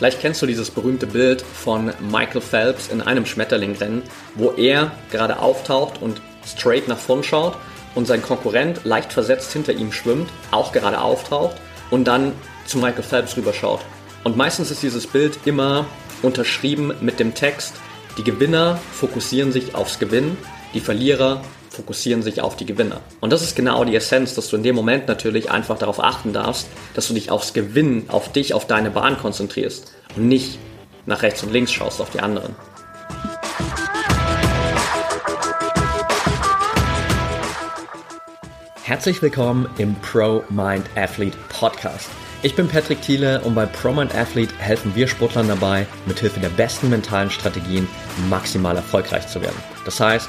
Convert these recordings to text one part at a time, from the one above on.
Vielleicht kennst du dieses berühmte Bild von Michael Phelps in einem Schmetterlingrennen, wo er gerade auftaucht und straight nach vorn schaut und sein Konkurrent leicht versetzt hinter ihm schwimmt, auch gerade auftaucht und dann zu Michael Phelps rüberschaut. Und meistens ist dieses Bild immer unterschrieben mit dem Text, die Gewinner fokussieren sich aufs Gewinnen, die Verlierer fokussieren sich auf die Gewinner. Und das ist genau die Essenz, dass du in dem Moment natürlich einfach darauf achten darfst, dass du dich aufs Gewinnen, auf dich, auf deine Bahn konzentrierst und nicht nach rechts und links schaust auf die anderen. Herzlich willkommen im Pro Mind Athlete Podcast. Ich bin Patrick Thiele und bei Pro Mind Athlete helfen wir Sportlern dabei, mithilfe der besten mentalen Strategien maximal erfolgreich zu werden. Das heißt,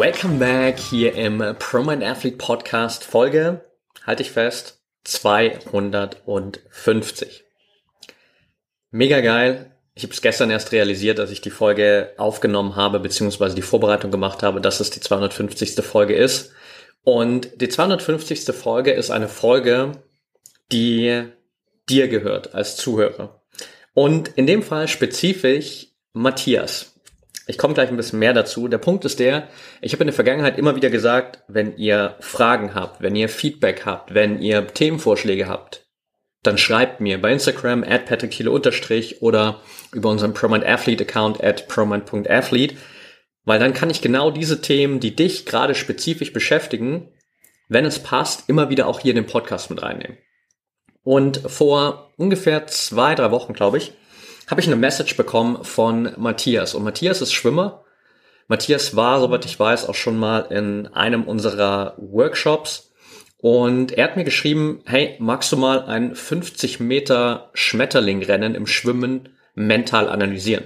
Welcome back hier im ProMind Athlete Podcast Folge, halte ich fest, 250. Mega geil. Ich habe es gestern erst realisiert, dass ich die Folge aufgenommen habe, beziehungsweise die Vorbereitung gemacht habe, dass es die 250. Folge ist. Und die 250. Folge ist eine Folge, die dir gehört als Zuhörer. Und in dem Fall spezifisch Matthias. Ich komme gleich ein bisschen mehr dazu. Der Punkt ist der, ich habe in der Vergangenheit immer wieder gesagt, wenn ihr Fragen habt, wenn ihr Feedback habt, wenn ihr Themenvorschläge habt, dann schreibt mir bei Instagram at unterstrich oder über unseren ProMind Athlete Account at promind.athlete, weil dann kann ich genau diese Themen, die dich gerade spezifisch beschäftigen, wenn es passt, immer wieder auch hier in den Podcast mit reinnehmen. Und vor ungefähr zwei, drei Wochen, glaube ich, habe ich eine Message bekommen von Matthias. Und Matthias ist Schwimmer. Matthias war, soweit ich weiß, auch schon mal in einem unserer Workshops. Und er hat mir geschrieben, hey, magst du mal ein 50 Meter Schmetterlingrennen im Schwimmen mental analysieren?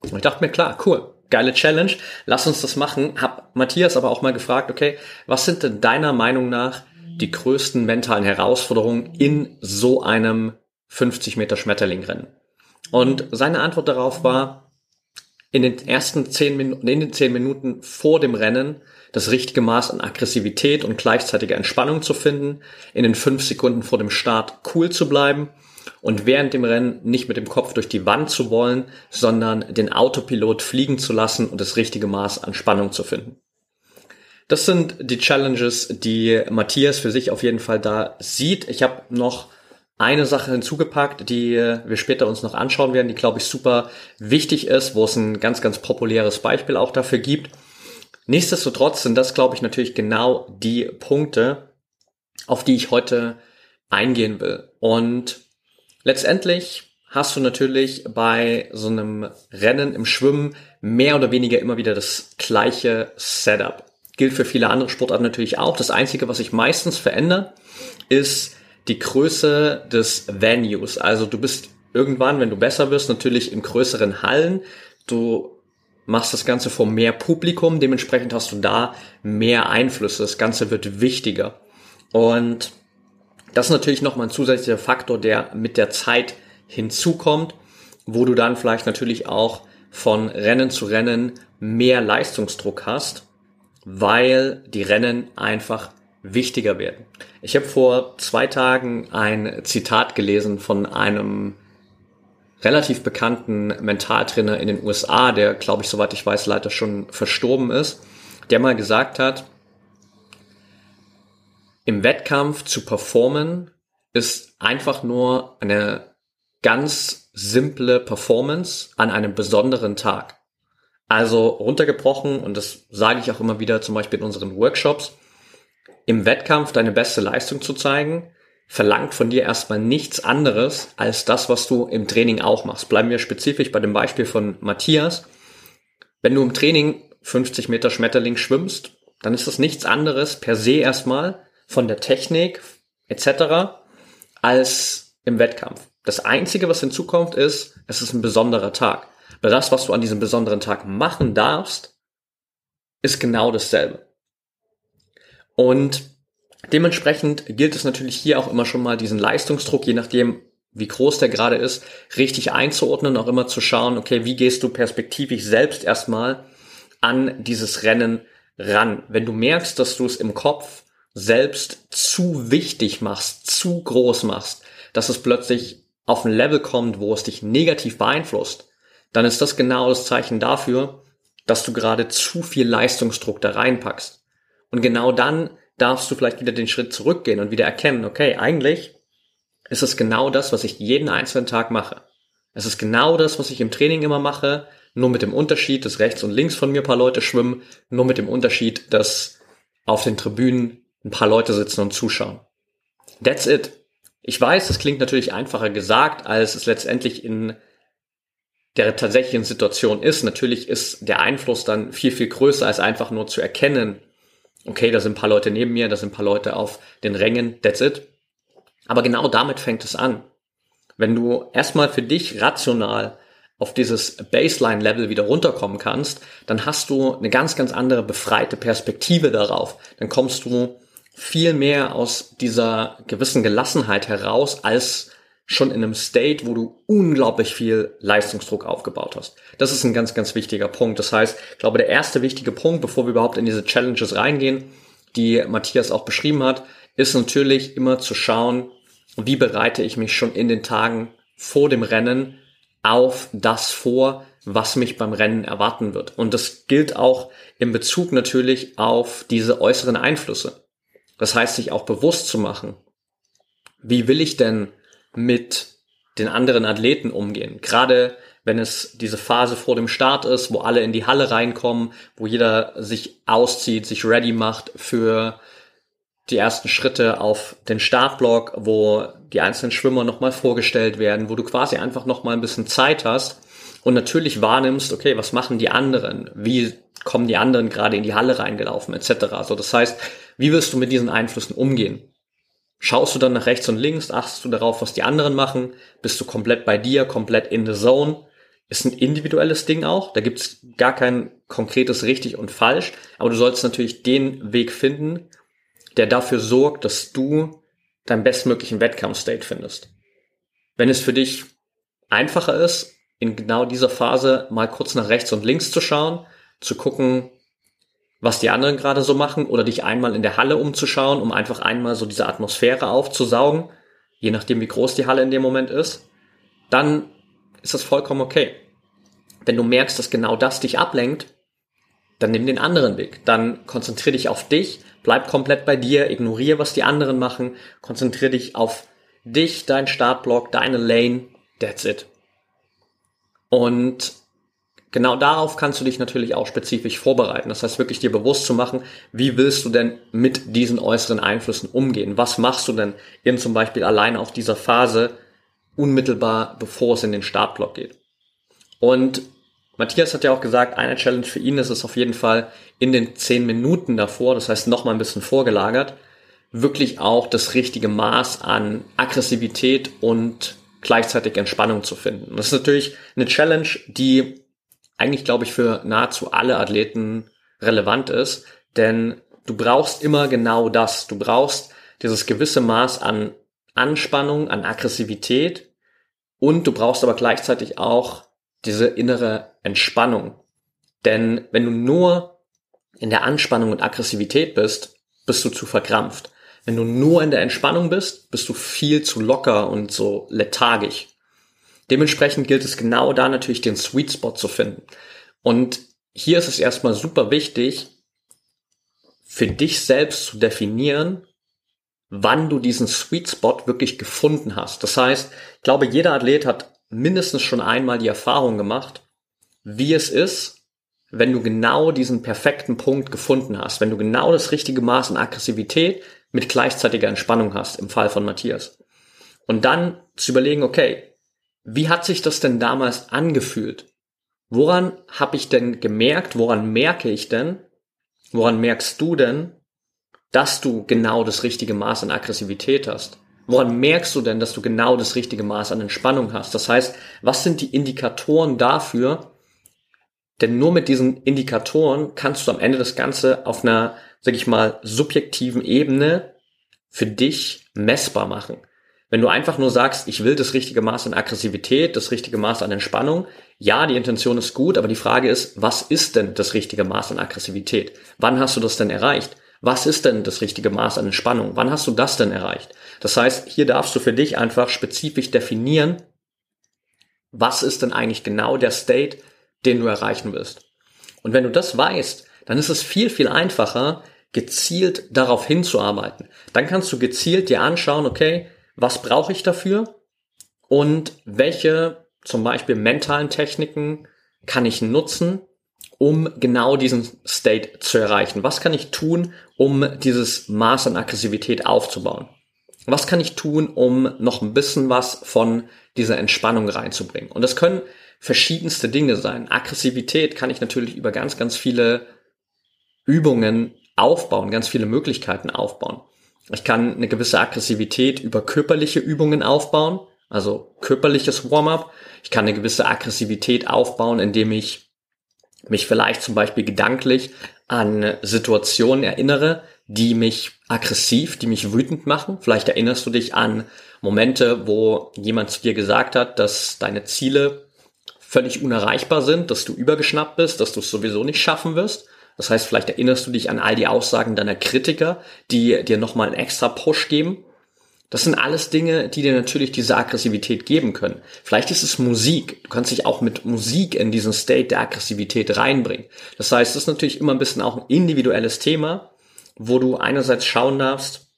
Und ich dachte mir, klar, cool, geile Challenge, lass uns das machen. Hab Matthias aber auch mal gefragt, okay, was sind denn deiner Meinung nach die größten mentalen Herausforderungen in so einem 50 Meter Schmetterlingrennen? Und seine Antwort darauf war, in den ersten zehn Minuten, in den zehn Minuten vor dem Rennen das richtige Maß an Aggressivität und gleichzeitiger Entspannung zu finden, in den fünf Sekunden vor dem Start cool zu bleiben und während dem Rennen nicht mit dem Kopf durch die Wand zu wollen, sondern den Autopilot fliegen zu lassen und das richtige Maß an Spannung zu finden. Das sind die Challenges, die Matthias für sich auf jeden Fall da sieht. Ich habe noch eine Sache hinzugepackt, die wir später uns noch anschauen werden, die glaube ich super wichtig ist, wo es ein ganz, ganz populäres Beispiel auch dafür gibt. Nichtsdestotrotz sind das, glaube ich, natürlich genau die Punkte, auf die ich heute eingehen will. Und letztendlich hast du natürlich bei so einem Rennen im Schwimmen mehr oder weniger immer wieder das gleiche Setup. Gilt für viele andere Sportarten natürlich auch. Das Einzige, was sich meistens verändert, ist die Größe des Venues. Also du bist irgendwann, wenn du besser wirst, natürlich in größeren Hallen. Du machst das Ganze vor mehr Publikum, dementsprechend hast du da mehr Einflüsse. Das Ganze wird wichtiger. Und das ist natürlich nochmal ein zusätzlicher Faktor, der mit der Zeit hinzukommt, wo du dann vielleicht natürlich auch von Rennen zu Rennen mehr Leistungsdruck hast, weil die Rennen einfach wichtiger werden. Ich habe vor zwei Tagen ein Zitat gelesen von einem relativ bekannten Mentaltrainer in den USA, der, glaube ich, soweit ich weiß, leider schon verstorben ist, der mal gesagt hat, im Wettkampf zu performen ist einfach nur eine ganz simple Performance an einem besonderen Tag. Also runtergebrochen, und das sage ich auch immer wieder zum Beispiel in unseren Workshops, im Wettkampf deine beste Leistung zu zeigen, verlangt von dir erstmal nichts anderes als das, was du im Training auch machst. Bleiben wir spezifisch bei dem Beispiel von Matthias. Wenn du im Training 50 Meter Schmetterling schwimmst, dann ist das nichts anderes per se erstmal von der Technik etc. als im Wettkampf. Das Einzige, was hinzukommt, ist, es ist ein besonderer Tag. Weil das, was du an diesem besonderen Tag machen darfst, ist genau dasselbe. Und dementsprechend gilt es natürlich hier auch immer schon mal diesen Leistungsdruck, je nachdem, wie groß der gerade ist, richtig einzuordnen, auch immer zu schauen, okay, wie gehst du perspektivisch selbst erstmal an dieses Rennen ran. Wenn du merkst, dass du es im Kopf selbst zu wichtig machst, zu groß machst, dass es plötzlich auf ein Level kommt, wo es dich negativ beeinflusst, dann ist das genau das Zeichen dafür, dass du gerade zu viel Leistungsdruck da reinpackst. Und genau dann darfst du vielleicht wieder den Schritt zurückgehen und wieder erkennen, okay, eigentlich ist es genau das, was ich jeden einzelnen Tag mache. Es ist genau das, was ich im Training immer mache, nur mit dem Unterschied, dass rechts und links von mir ein paar Leute schwimmen, nur mit dem Unterschied, dass auf den Tribünen ein paar Leute sitzen und zuschauen. That's it. Ich weiß, das klingt natürlich einfacher gesagt, als es letztendlich in der tatsächlichen Situation ist. Natürlich ist der Einfluss dann viel, viel größer, als einfach nur zu erkennen, okay, da sind ein paar Leute neben mir, da sind ein paar Leute auf den Rängen, that's it. Aber genau damit fängt es an. Wenn du erstmal für dich rational auf dieses Baseline-Level wieder runterkommen kannst, dann hast du eine ganz, ganz andere befreite Perspektive darauf. Dann kommst du viel mehr aus dieser gewissen Gelassenheit heraus, als schon in einem State, wo du unglaublich viel Leistungsdruck aufgebaut hast. Das ist ein ganz, ganz wichtiger Punkt. Das heißt, ich glaube, der erste wichtige Punkt, bevor wir überhaupt in diese Challenges reingehen, die Matthias auch beschrieben hat, ist natürlich immer zu schauen, wie bereite ich mich schon in den Tagen vor dem Rennen auf das vor, was mich beim Rennen erwarten wird. Und das gilt auch in Bezug natürlich auf diese äußeren Einflüsse. Das heißt, sich auch bewusst zu machen, wie will ich denn mit den anderen Athleten umgehen? Gerade wenn es diese Phase vor dem Start ist, wo alle in die Halle reinkommen, wo jeder sich auszieht, sich ready macht für die ersten Schritte auf den Startblock, wo die einzelnen Schwimmer nochmal vorgestellt werden, wo du quasi einfach nochmal ein bisschen Zeit hast und natürlich wahrnimmst, okay, was machen die anderen? Wie kommen die anderen gerade in die Halle reingelaufen, etc. Also das heißt, wie wirst du mit diesen Einflüssen umgehen? Schaust du dann nach rechts und links, achtest du darauf, was die anderen machen? Bist du komplett bei dir, komplett in the zone? Ist ein individuelles Ding auch. Da gibt's gar kein konkretes richtig und falsch. Aber du sollst natürlich den Weg finden, der dafür sorgt, dass du deinen bestmöglichen Wettkampfstate findest. Wenn es für dich einfacher ist, in genau dieser Phase mal kurz nach rechts und links zu schauen, zu gucken, was die anderen gerade so machen oder dich einmal in der Halle umzuschauen, um einfach einmal so diese Atmosphäre aufzusaugen, je nachdem wie groß die Halle in dem Moment ist, dann ist das vollkommen okay. Wenn du merkst, dass genau das dich ablenkt, dann nimm den anderen Weg. Dann konzentriere dich auf dich, bleib komplett bei dir, ignoriere, was die anderen machen, konzentriere dich auf dich, dein Startblock, deine Lane, that's it. Und genau darauf kannst du dich natürlich auch spezifisch vorbereiten. Das heißt, wirklich dir bewusst zu machen, wie willst du denn mit diesen äußeren Einflüssen umgehen? Was machst du denn in zum Beispiel allein auf dieser Phase unmittelbar, bevor es in den Startblock geht? Und Matthias hat ja auch gesagt, eine Challenge für ihn ist es auf jeden Fall in den zehn Minuten davor, das heißt noch mal ein bisschen vorgelagert, wirklich auch das richtige Maß an Aggressivität und gleichzeitig Entspannung zu finden. Das ist natürlich eine Challenge, die eigentlich, glaube ich, für nahezu alle Athleten relevant ist, denn du brauchst immer genau das. Du brauchst dieses gewisse Maß an Anspannung, an Aggressivität und du brauchst aber gleichzeitig auch diese innere Entspannung. Denn wenn du nur in der Anspannung und Aggressivität bist, bist du zu verkrampft. Wenn du nur in der Entspannung bist, bist du viel zu locker und so lethargisch. Dementsprechend gilt es genau da natürlich den Sweet Spot zu finden. Und hier ist es erstmal super wichtig, für dich selbst zu definieren, wann du diesen Sweet Spot wirklich gefunden hast. Das heißt, ich glaube, jeder Athlet hat mindestens schon einmal die Erfahrung gemacht, wie es ist, wenn du genau diesen perfekten Punkt gefunden hast, wenn du genau das richtige Maß an Aggressivität mit gleichzeitiger Entspannung hast, im Fall von Matthias. Und dann zu überlegen, okay, wie hat sich das denn damals angefühlt? Woran habe ich denn gemerkt, woran merke ich denn, woran merkst du denn, dass du genau das richtige Maß an Aggressivität hast? Woran merkst du denn, dass du genau das richtige Maß an Entspannung hast? Das heißt, was sind die Indikatoren dafür? Denn nur mit diesen Indikatoren kannst du am Ende das Ganze auf einer, sag ich mal, subjektiven Ebene für dich messbar machen. Wenn du einfach nur sagst, ich will das richtige Maß an Aggressivität, das richtige Maß an Entspannung, ja, die Intention ist gut, aber die Frage ist, was ist denn das richtige Maß an Aggressivität? Wann hast du das denn erreicht? Was ist denn das richtige Maß an Entspannung? Wann hast du das denn erreicht? Das heißt, hier darfst du für dich einfach spezifisch definieren, was ist denn eigentlich genau der State, den du erreichen willst. Und wenn du das weißt, dann ist es viel, viel einfacher, gezielt darauf hinzuarbeiten. Dann kannst du gezielt dir anschauen, okay, was brauche ich dafür und welche zum Beispiel mentalen Techniken kann ich nutzen, um genau diesen State zu erreichen? Was kann ich tun, um dieses Maß an Aggressivität aufzubauen? Was kann ich tun, um noch ein bisschen was von dieser Entspannung reinzubringen? Und das können verschiedenste Dinge sein. Aggressivität kann ich natürlich über ganz, ganz viele Übungen aufbauen, ganz viele Möglichkeiten aufbauen. Ich kann eine gewisse Aggressivität über körperliche Übungen aufbauen, also körperliches Warm-up. Ich kann eine gewisse Aggressivität aufbauen, indem ich mich vielleicht zum Beispiel gedanklich an Situationen erinnere, die mich aggressiv, die mich wütend machen. Vielleicht erinnerst du dich an Momente, wo jemand zu dir gesagt hat, dass deine Ziele völlig unerreichbar sind, dass du übergeschnappt bist, dass du es sowieso nicht schaffen wirst. Das heißt, vielleicht erinnerst du dich an all die Aussagen deiner Kritiker, die dir nochmal einen extra Push geben. Das sind alles Dinge, die dir natürlich diese Aggressivität geben können. Vielleicht ist es Musik. Du kannst dich auch mit Musik in diesen State der Aggressivität reinbringen. Das heißt, es ist natürlich immer ein bisschen auch ein individuelles Thema, wo du einerseits schauen darfst,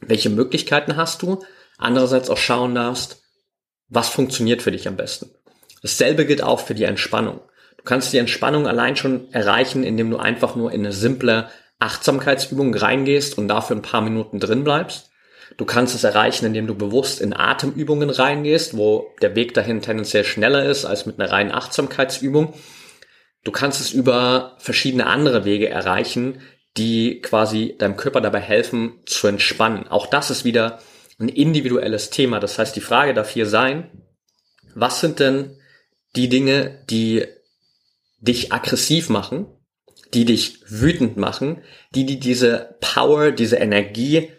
welche Möglichkeiten hast du, andererseits auch schauen darfst, was funktioniert für dich am besten. Dasselbe gilt auch für die Entspannung. Du kannst die Entspannung allein schon erreichen, indem du einfach nur in eine simple Achtsamkeitsübung reingehst und dafür ein paar Minuten drin bleibst. Du kannst es erreichen, indem du bewusst in Atemübungen reingehst, wo der Weg dahin tendenziell schneller ist als mit einer reinen Achtsamkeitsübung. Du kannst es über verschiedene andere Wege erreichen, die quasi deinem Körper dabei helfen zu entspannen. Auch das ist wieder ein individuelles Thema. Das heißt, die Frage darf hier sein, was sind denn die Dinge, die dich aggressiv machen, die dich wütend machen, die dir diese Power, diese Energie,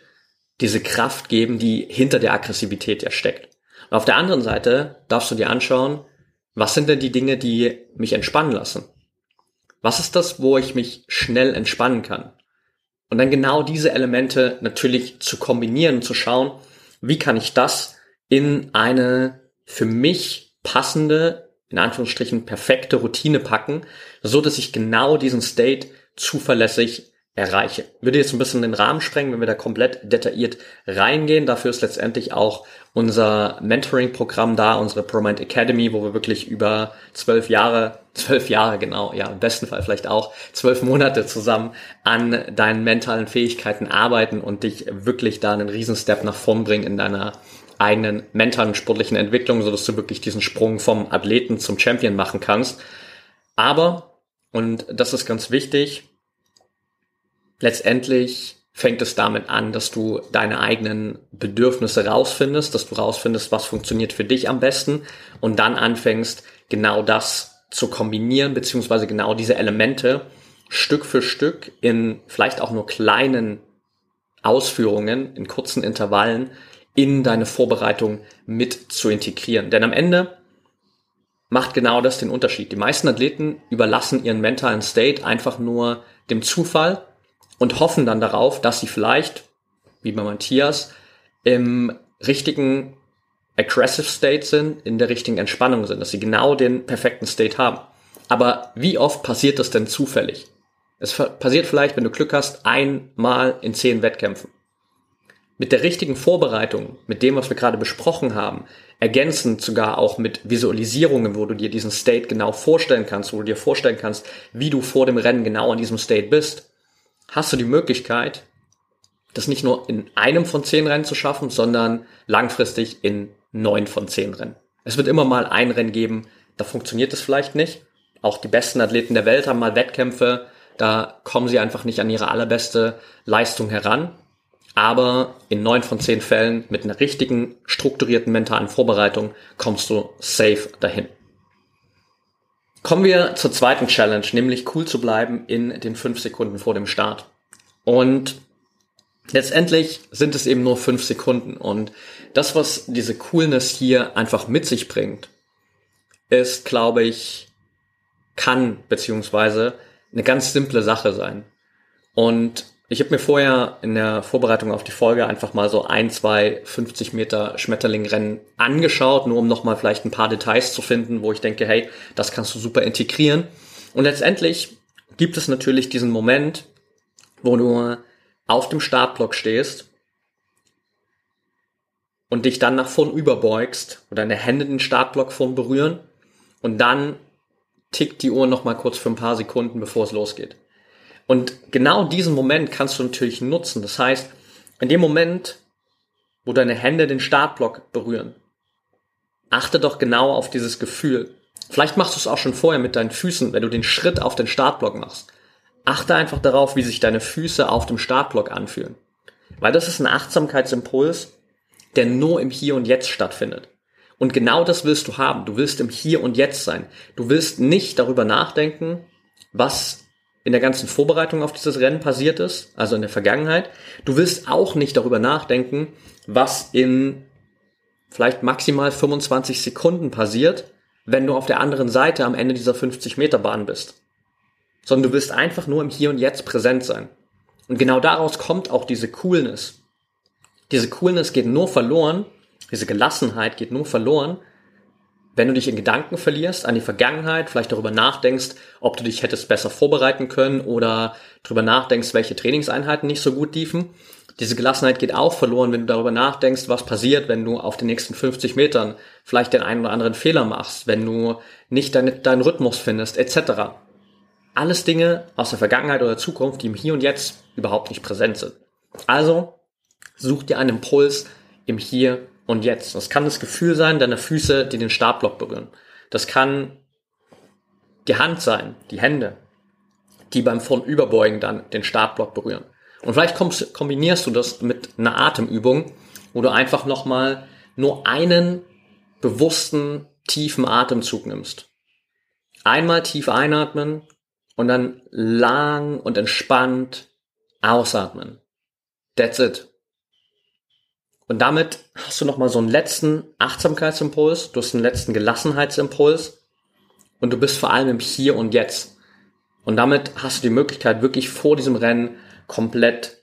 diese Kraft geben, die hinter der Aggressivität ja steckt. Und auf der anderen Seite darfst du dir anschauen, was sind denn die Dinge, die mich entspannen lassen? Was ist das, wo ich mich schnell entspannen kann? Und dann genau diese Elemente natürlich zu kombinieren zu schauen, wie kann ich das in eine für mich passende in Anführungsstrichen perfekte Routine packen, so dass ich genau diesen State zuverlässig erreiche. Würde jetzt ein bisschen den Rahmen sprengen, wenn wir da komplett detailliert reingehen. Dafür ist letztendlich auch unser Mentoring-Programm da, unsere ProMind Academy, wo wir wirklich über zwölf Jahre, zwölf Jahre genau, ja, im besten Fall vielleicht auch zwölf Monate zusammen an deinen mentalen Fähigkeiten arbeiten und dich wirklich da einen Riesenstep nach vorn bringen in deiner eigenen mentalen sportlichen Entwicklung, so dass du wirklich diesen Sprung vom Athleten zum Champion machen kannst. Aber, und das ist ganz wichtig, letztendlich fängt es damit an, dass du deine eigenen Bedürfnisse rausfindest, dass du rausfindest, was funktioniert für dich am besten und dann anfängst, genau das zu kombinieren, beziehungsweise genau diese Elemente Stück für Stück in vielleicht auch nur kleinen Ausführungen, in kurzen Intervallen in deine Vorbereitung mit zu integrieren. Denn am Ende macht genau das den Unterschied. Die meisten Athleten überlassen ihren mentalen State einfach nur dem Zufall und hoffen dann darauf, dass sie vielleicht, wie bei Matthias, im richtigen aggressive State sind, in der richtigen Entspannung sind, dass sie genau den perfekten State haben. Aber wie oft passiert das denn zufällig? Es passiert vielleicht, wenn du Glück hast, einmal in zehn Wettkämpfen mit der richtigen Vorbereitung, mit dem, was wir gerade besprochen haben, ergänzend sogar auch mit Visualisierungen, wo du dir diesen State genau vorstellen kannst, wo du dir vorstellen kannst, wie du vor dem Rennen genau in diesem State bist, hast du die Möglichkeit, das nicht nur in einem von zehn Rennen zu schaffen, sondern langfristig in neun von zehn Rennen. Es wird immer mal ein Rennen geben, da funktioniert es vielleicht nicht. Auch die besten Athleten der Welt haben mal Wettkämpfe, da kommen sie einfach nicht an ihre allerbeste Leistung heran. Aber in neun von zehn Fällen mit einer richtigen, strukturierten mentalen Vorbereitung kommst du safe dahin. Kommen wir zur zweiten Challenge, nämlich cool zu bleiben in den fünf Sekunden vor dem Start. Und letztendlich sind es eben nur fünf Sekunden. Und das, was diese Coolness hier einfach mit sich bringt, ist, glaube ich, kann beziehungsweise eine ganz simple Sache sein. Und ich habe mir vorher in der Vorbereitung auf die Folge einfach mal so ein, zwei 50 Meter Schmetterlingrennen angeschaut, nur um nochmal vielleicht ein paar Details zu finden, wo ich denke, hey, das kannst du super integrieren. Und letztendlich gibt es natürlich diesen Moment, wo du auf dem Startblock stehst und dich dann nach vorn überbeugst und deine Hände den Startblock vorn berühren und dann tickt die Uhr nochmal kurz für ein paar Sekunden, bevor es losgeht. Und genau diesen Moment kannst du natürlich nutzen. Das heißt, in dem Moment, wo deine Hände den Startblock berühren, achte doch genau auf dieses Gefühl. Vielleicht machst du es auch schon vorher mit deinen Füßen, wenn du den Schritt auf den Startblock machst. Achte einfach darauf, wie sich deine Füße auf dem Startblock anfühlen. Weil das ist ein Achtsamkeitsimpuls, der nur im Hier und Jetzt stattfindet. Und genau das willst du haben. Du willst im Hier und Jetzt sein. Du willst nicht darüber nachdenken, was in der ganzen Vorbereitung auf dieses Rennen passiert ist, also in der Vergangenheit. Du willst auch nicht darüber nachdenken, was in vielleicht maximal 25 Sekunden passiert, wenn du auf der anderen Seite am Ende dieser 50 Meter Bahn bist. Sondern du willst einfach nur im Hier und Jetzt präsent sein. Und genau daraus kommt auch diese Coolness. Diese Coolness geht nur verloren, diese Gelassenheit geht nur verloren, wenn du dich in Gedanken verlierst an die Vergangenheit, vielleicht darüber nachdenkst, ob du dich hättest besser vorbereiten können oder darüber nachdenkst, welche Trainingseinheiten nicht so gut liefen. Diese Gelassenheit geht auch verloren, wenn du darüber nachdenkst, was passiert, wenn du auf den nächsten 50 Metern vielleicht den einen oder anderen Fehler machst, wenn du nicht deine, deinen Rhythmus findest, etc. Alles Dinge aus der Vergangenheit oder Zukunft, die im Hier und Jetzt überhaupt nicht präsent sind. Also such dir einen Impuls im Hier und jetzt. Das kann das Gefühl sein deiner Füße, die den Startblock berühren. Das kann die Hand sein, die Hände, die beim Vornüberbeugen dann den Startblock berühren. Und vielleicht kombinierst du das mit einer Atemübung, wo du einfach nochmal nur einen bewussten, tiefen Atemzug nimmst. Einmal tief einatmen und dann lang und entspannt ausatmen. That's it. Und damit hast du nochmal so einen letzten Achtsamkeitsimpuls, du hast einen letzten Gelassenheitsimpuls und du bist vor allem im Hier und Jetzt. Und damit hast du die Möglichkeit, wirklich vor diesem Rennen komplett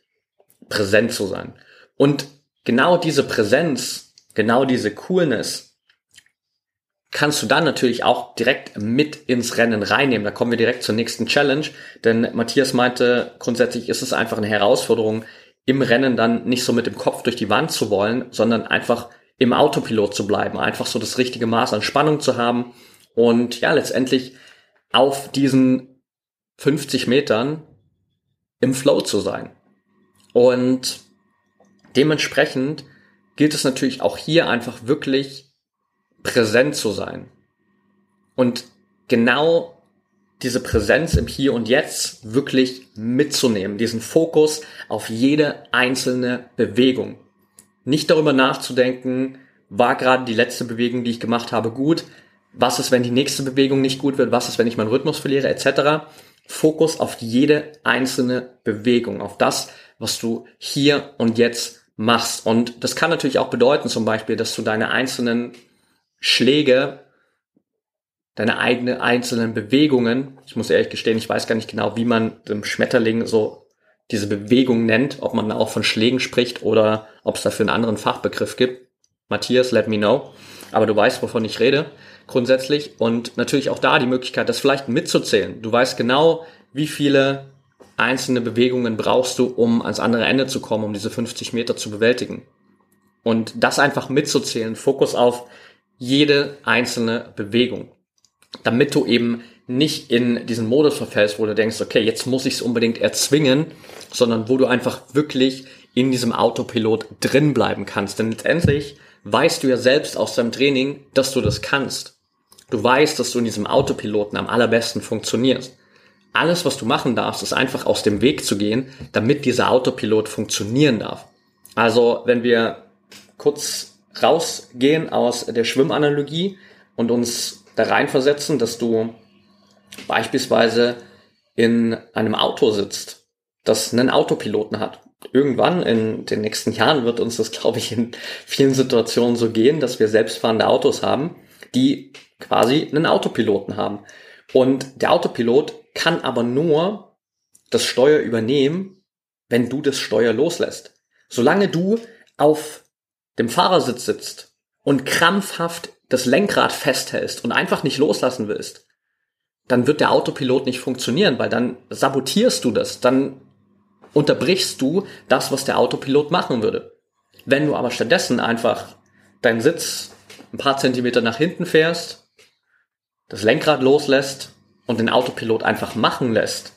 präsent zu sein. Und genau diese Präsenz, genau diese Coolness kannst du dann natürlich auch direkt mit ins Rennen reinnehmen. Da kommen wir direkt zur nächsten Challenge, denn Matthias meinte, grundsätzlich ist es einfach eine Herausforderung, im Rennen dann nicht so mit dem Kopf durch die Wand zu wollen, sondern einfach im Autopilot zu bleiben, einfach so das richtige Maß an Spannung zu haben und ja, letztendlich auf diesen 50 Metern im Flow zu sein. Und dementsprechend gilt es natürlich auch hier einfach wirklich präsent zu sein. Und genau diese Präsenz im Hier und Jetzt wirklich mitzunehmen, diesen Fokus auf jede einzelne Bewegung. Nicht darüber nachzudenken, war gerade die letzte Bewegung, die ich gemacht habe, gut? Was ist, wenn die nächste Bewegung nicht gut wird? Was ist, wenn ich meinen Rhythmus verliere, etc. Fokus auf jede einzelne Bewegung, auf das, was du hier und jetzt machst. Und das kann natürlich auch bedeuten, zum Beispiel, dass du deine einzelnen Schläge deine eigene einzelnen Bewegungen. Ich muss ehrlich gestehen, ich weiß gar nicht genau, wie man dem Schmetterling so diese Bewegung nennt, ob man auch von Schlägen spricht oder ob es dafür einen anderen Fachbegriff gibt. Matthias, let me know. Aber du weißt, wovon ich rede, grundsätzlich. Und natürlich auch da die Möglichkeit, das vielleicht mitzuzählen. Du weißt genau, wie viele einzelne Bewegungen brauchst du, um ans andere Ende zu kommen, um diese 50 Meter zu bewältigen. Und das einfach mitzuzählen, Fokus auf jede einzelne Bewegung damit du eben nicht in diesen Modus verfällst, wo du denkst, okay, jetzt muss ich es unbedingt erzwingen, sondern wo du einfach wirklich in diesem Autopilot drin bleiben kannst. Denn letztendlich weißt du ja selbst aus deinem Training, dass du das kannst. Du weißt, dass du in diesem Autopiloten am allerbesten funktionierst. Alles, was du machen darfst, ist einfach aus dem Weg zu gehen, damit dieser Autopilot funktionieren darf. Also wenn wir kurz rausgehen aus der Schwimmanalogie und uns da reinversetzen, dass du beispielsweise in einem Auto sitzt, das einen Autopiloten hat. Irgendwann in den nächsten Jahren wird uns das, glaube ich, in vielen Situationen so gehen, dass wir selbstfahrende Autos haben, die quasi einen Autopiloten haben. Und der Autopilot kann aber nur das Steuer übernehmen, wenn du das Steuer loslässt. Solange du auf dem Fahrersitz sitzt und krampfhaft das Lenkrad festhältst und einfach nicht loslassen willst, dann wird der Autopilot nicht funktionieren, weil dann sabotierst du das, dann unterbrichst du das, was der Autopilot machen würde. Wenn du aber stattdessen einfach deinen Sitz ein paar Zentimeter nach hinten fährst, das Lenkrad loslässt und den Autopilot einfach machen lässt,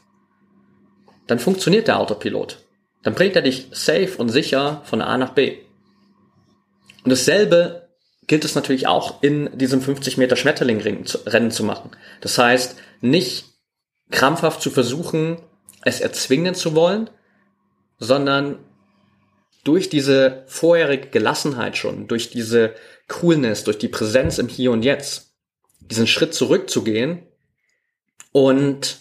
dann funktioniert der Autopilot. Dann bringt er dich safe und sicher von A nach B. Und dasselbe gilt es natürlich auch in diesem 50 Meter Schmetterling-Rennen zu machen. Das heißt, nicht krampfhaft zu versuchen, es erzwingen zu wollen, sondern durch diese vorherige Gelassenheit schon, durch diese Coolness, durch die Präsenz im Hier und Jetzt, diesen Schritt zurückzugehen und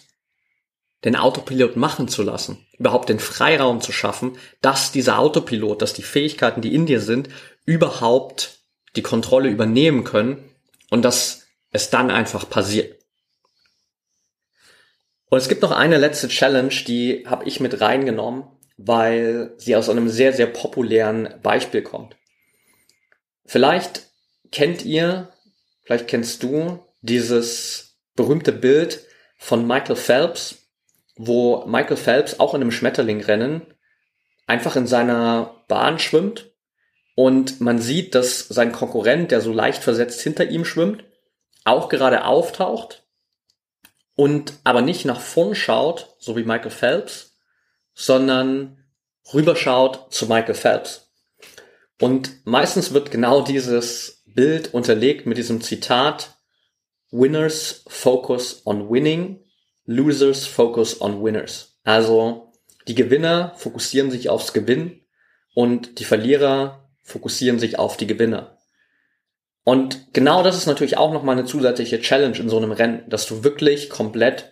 den Autopilot machen zu lassen, überhaupt den Freiraum zu schaffen, dass dieser Autopilot, dass die Fähigkeiten, die in dir sind, überhaupt die Kontrolle übernehmen können und dass es dann einfach passiert. Und es gibt noch eine letzte Challenge, die habe ich mit reingenommen, weil sie aus einem sehr, sehr populären Beispiel kommt. Vielleicht kennt ihr, vielleicht kennst du dieses berühmte Bild von Michael Phelps, wo Michael Phelps auch in einem Schmetterlingrennen einfach in seiner Bahn schwimmt und man sieht, dass sein Konkurrent, der so leicht versetzt hinter ihm schwimmt, auch gerade auftaucht und aber nicht nach vorn schaut, so wie Michael Phelps, sondern rüberschaut zu Michael Phelps. Und meistens wird genau dieses Bild unterlegt mit diesem Zitat, Winners focus on winning, losers focus on winners. Also die Gewinner fokussieren sich aufs Gewinn und die Verlierer fokussieren sich auf die Gewinner. Und genau das ist natürlich auch nochmal eine zusätzliche Challenge in so einem Rennen, dass du wirklich komplett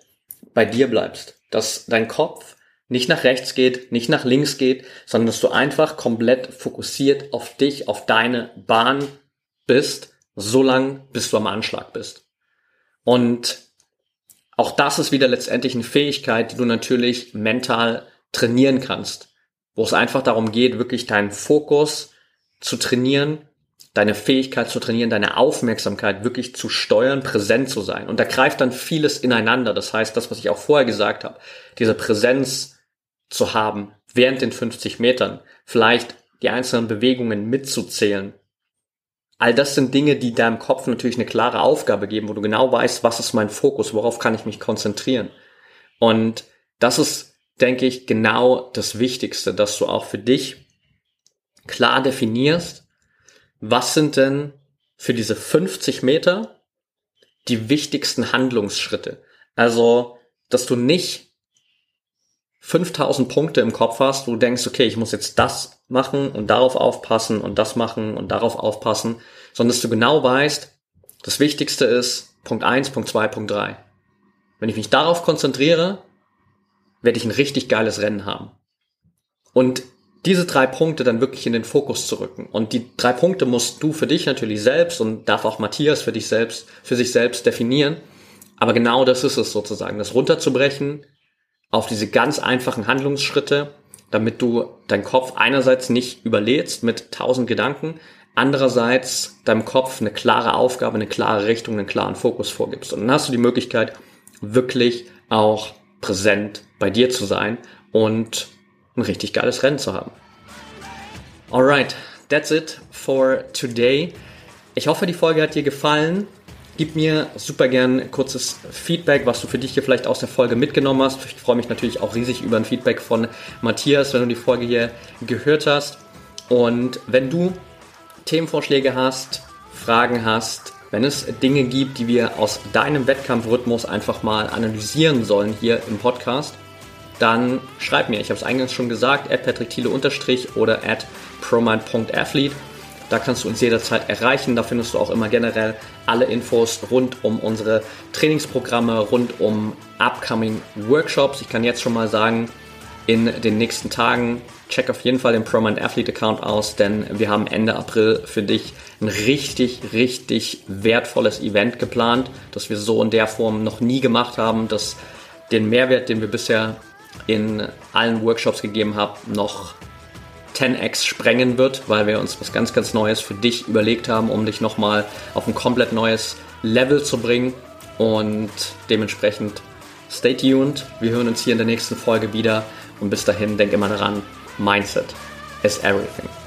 bei dir bleibst, dass dein Kopf nicht nach rechts geht, nicht nach links geht, sondern dass du einfach komplett fokussiert auf dich, auf deine Bahn bist, so lang, bis du am Anschlag bist. Und auch das ist wieder letztendlich eine Fähigkeit, die du natürlich mental trainieren kannst, wo es einfach darum geht, wirklich deinen Fokus zu trainieren, deine Fähigkeit zu trainieren, deine Aufmerksamkeit wirklich zu steuern, präsent zu sein. Und da greift dann vieles ineinander. Das heißt, das, was ich auch vorher gesagt habe, diese Präsenz zu haben während den 50 Metern, vielleicht die einzelnen Bewegungen mitzuzählen. All das sind Dinge, die deinem Kopf natürlich eine klare Aufgabe geben, wo du genau weißt, was ist mein Fokus, worauf kann ich mich konzentrieren. Und das ist, denke ich, genau das Wichtigste, dass du auch für dich klar definierst, was sind denn für diese 50 Meter die wichtigsten Handlungsschritte. Also, dass du nicht 5000 Punkte im Kopf hast, wo du denkst, okay, ich muss jetzt das machen und darauf aufpassen und das machen und darauf aufpassen, sondern dass du genau weißt, das Wichtigste ist Punkt 1, Punkt 2, Punkt 3. Wenn ich mich darauf konzentriere, werde ich ein richtig geiles Rennen haben. Und diese drei Punkte dann wirklich in den Fokus zu rücken. Und die drei Punkte musst du für dich natürlich selbst und darf auch Matthias für dich selbst, für sich selbst definieren. Aber genau das ist es sozusagen, das runterzubrechen auf diese ganz einfachen Handlungsschritte, damit du deinen Kopf einerseits nicht überlädst mit tausend Gedanken, andererseits deinem Kopf eine klare Aufgabe, eine klare Richtung, einen klaren Fokus vorgibst. Und dann hast du die Möglichkeit, wirklich auch präsent bei dir zu sein und ein richtig geiles Rennen zu haben. Alright, that's it for today. Ich hoffe, die Folge hat dir gefallen. Gib mir super gern kurzes Feedback, was du für dich hier vielleicht aus der Folge mitgenommen hast. Ich freue mich natürlich auch riesig über ein Feedback von Matthias, wenn du die Folge hier gehört hast. Und wenn du Themenvorschläge hast, Fragen hast, wenn es Dinge gibt, die wir aus deinem Wettkampfrhythmus einfach mal analysieren sollen hier im Podcast, dann schreib mir. Ich habe es eingangs schon gesagt, at patrickthiele unterstrich oder at promind.athlete. Da kannst du uns jederzeit erreichen. Da findest du auch immer generell alle Infos rund um unsere Trainingsprogramme, rund um upcoming Workshops. Ich kann jetzt schon mal sagen, in den nächsten Tagen check auf jeden Fall den ProMind Athlete Account aus, denn wir haben Ende April für dich ein richtig, richtig wertvolles Event geplant, das wir so in der Form noch nie gemacht haben, das den Mehrwert, den wir bisher in allen Workshops gegeben haben, noch 10x sprengen wird, weil wir uns was ganz, ganz Neues für dich überlegt haben, um dich nochmal auf ein komplett neues Level zu bringen. Und dementsprechend stay tuned. Wir hören uns hier in der nächsten Folge wieder. Und bis dahin, denk immer daran, Mindset is everything.